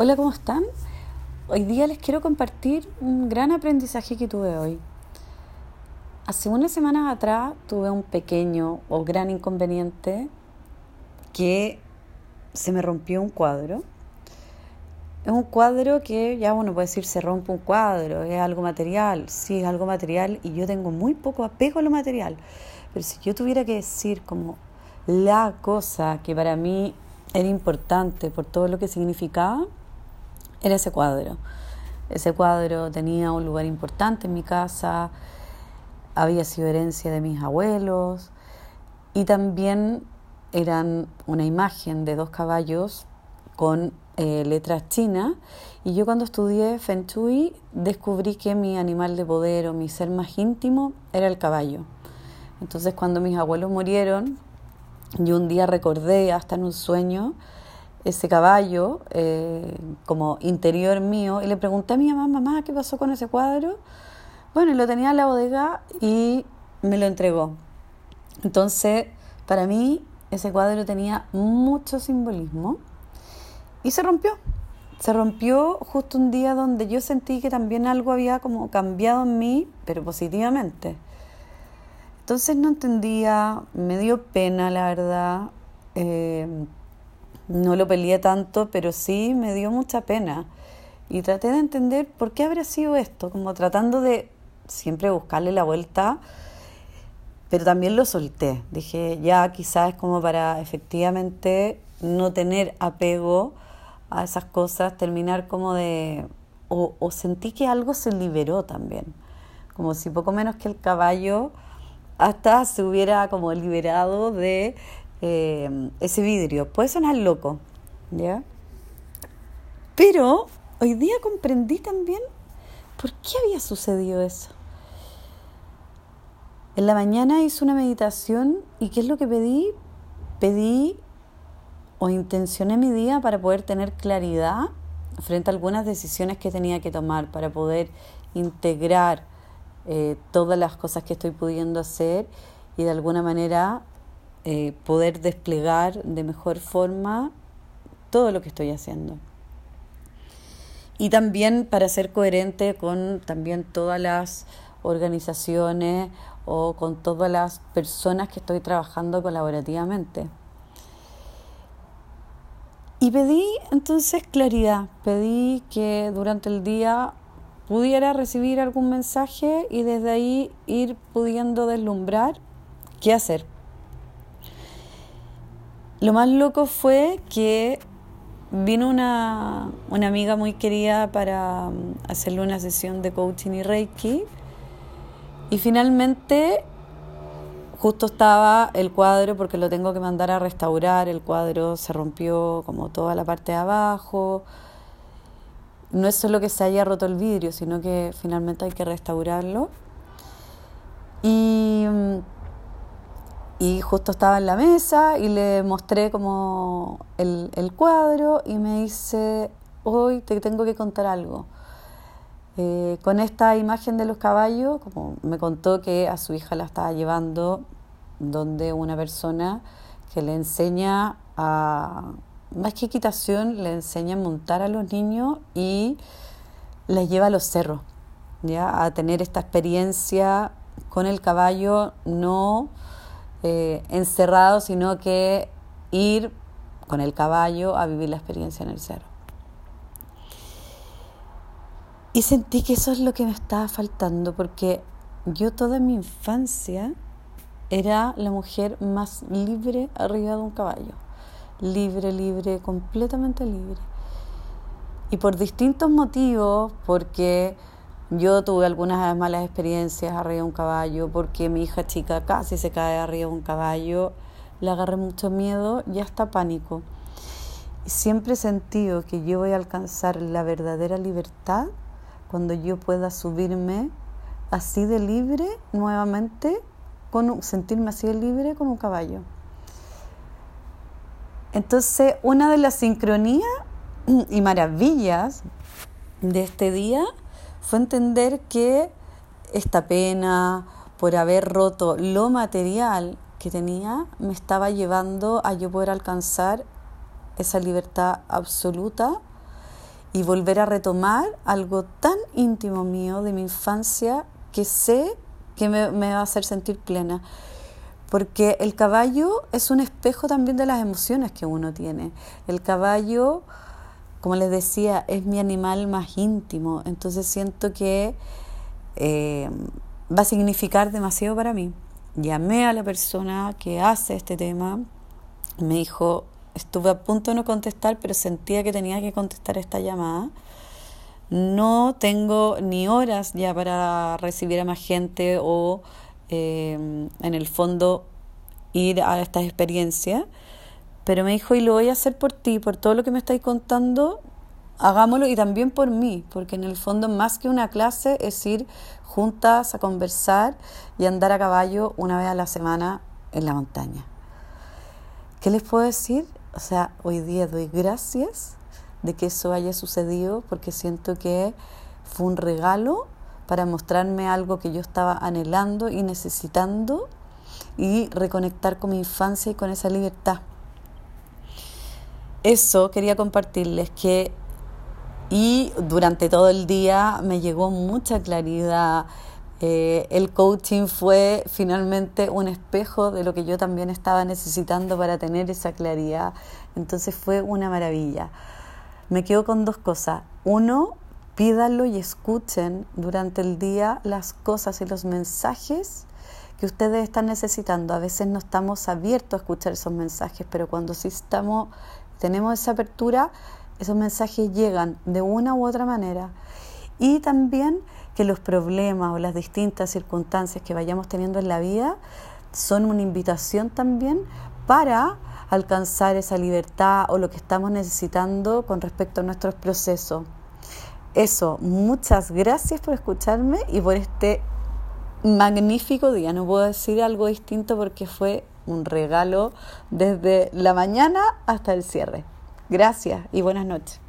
Hola, ¿cómo están? Hoy día les quiero compartir un gran aprendizaje que tuve hoy. Hace unas semanas atrás tuve un pequeño o gran inconveniente que se me rompió un cuadro. Es un cuadro que ya uno puede decir se rompe un cuadro, es algo material, sí es algo material y yo tengo muy poco apego a lo material. Pero si yo tuviera que decir como la cosa que para mí era importante por todo lo que significaba, era ese cuadro. Ese cuadro tenía un lugar importante en mi casa, había sido herencia de mis abuelos y también eran una imagen de dos caballos con eh, letras chinas y yo cuando estudié Feng Shui descubrí que mi animal de poder o mi ser más íntimo era el caballo. Entonces cuando mis abuelos murieron, yo un día recordé hasta en un sueño ese caballo eh, como interior mío y le pregunté a mi mamá, mamá, ¿qué pasó con ese cuadro? Bueno, lo tenía en la bodega y me lo entregó. Entonces, para mí, ese cuadro tenía mucho simbolismo y se rompió. Se rompió justo un día donde yo sentí que también algo había como cambiado en mí, pero positivamente. Entonces no entendía, me dio pena, la verdad. Eh, no lo peleé tanto, pero sí me dio mucha pena. Y traté de entender por qué habrá sido esto, como tratando de siempre buscarle la vuelta, pero también lo solté. Dije, ya quizás es como para efectivamente no tener apego a esas cosas, terminar como de... O, o sentí que algo se liberó también, como si poco menos que el caballo hasta se hubiera como liberado de eh, ese vidrio. Puede sonar loco, ¿ya? Pero hoy día comprendí también por qué había sucedido eso. En la mañana hice una meditación y ¿qué es lo que pedí? Pedí o intencioné mi día para poder tener claridad frente a algunas decisiones que tenía que tomar, para poder integrar eh, todas las cosas que estoy pudiendo hacer y de alguna manera eh, poder desplegar de mejor forma todo lo que estoy haciendo. Y también para ser coherente con también todas las organizaciones o con todas las personas que estoy trabajando colaborativamente. Y pedí entonces claridad, pedí que durante el día pudiera recibir algún mensaje y desde ahí ir pudiendo deslumbrar qué hacer. Lo más loco fue que vino una, amiga muy querida para um, hacerle una sesión de coaching y reiki y finalmente justo estaba el cuadro porque lo tengo que mandar a restaurar, el cuadro se rompió como toda la parte de abajo, no es solo que se haya roto el vidrio, sino que finalmente hay que restaurarlo. Y um, y justo estaba en la mesa y le mostré como el, cuadro y me dice, hoy te tengo que contar algo. Eh, con esta imagen de los caballos, como me contó que a su hija la estaba llevando donde una persona que le enseña a, más que equitación, le enseña a montar a los niños y les lleva a los cerros, ¿ya? a tener esta experiencia con el caballo, no eh, encerrado, sino que ir con el caballo a vivir la experiencia en el cerro. Y sentí que eso es lo que me estaba faltando, porque yo toda mi infancia era la mujer más libre arriba de un caballo. Libre, libre, completamente libre. Y por distintos motivos, porque yo tuve algunas malas experiencias arriba de un caballo porque mi hija chica casi se cae arriba de un caballo, le agarré mucho miedo y hasta pánico. Siempre he sentido que yo voy a alcanzar la verdadera libertad cuando yo pueda subirme así de libre nuevamente, con sentirme así de libre con un caballo. Entonces, una de las sincronías y maravillas de este día fue entender que esta pena por haber roto lo material que tenía me estaba llevando a yo poder alcanzar esa libertad absoluta y volver a retomar algo tan íntimo mío de mi infancia que sé que me, va a hacer sentir plena. Porque el caballo es un espejo también de las emociones que uno tiene. El caballo, como les decía, es mi animal más íntimo. Entonces siento que eh, va a significar demasiado para mí. Llamé a la persona que hace este tema. Me dijo, estuve a punto de no contestar, pero sentía que tenía que contestar esta llamada. No tengo ni horas ya para recibir a más gente o em, en el fondo ir a esta experiencia, pero me dijo, y lo voy a hacer por ti, por todo lo que me estáis contando, hagámoslo y también por mí, porque en el fondo más que una clase es ir juntas a conversar y andar a caballo una vez a la semana en la montaña. ¿Qué les puedo decir? O sea, hoy día doy gracias de que eso haya sucedido porque siento que fue un regalo para mostrarme algo que yo estaba anhelando y necesitando y reconectar con mi infancia y con esa libertad. Eso quería compartirles que y durante todo el día me llegó mucha claridad. Eh, el coaching fue finalmente un espejo de lo que yo también estaba necesitando para tener esa claridad. Entonces fue una maravilla me quedo con dos cosas. Uno, pídanlo y escuchen durante el día las cosas y los mensajes que ustedes están necesitando. A veces no estamos abiertos a escuchar esos mensajes, pero cuando sí estamos, tenemos esa apertura, esos mensajes llegan de una u otra manera. Y también que los problemas o las distintas circunstancias que vayamos teniendo en la vida son una invitación también para alcanzar esa libertad o lo que estamos necesitando con respecto a nuestros procesos. Eso, muchas gracias por escucharme y por este magnífico día. No puedo decir algo distinto porque fue un regalo desde la mañana hasta el cierre. Gracias y buenas noches.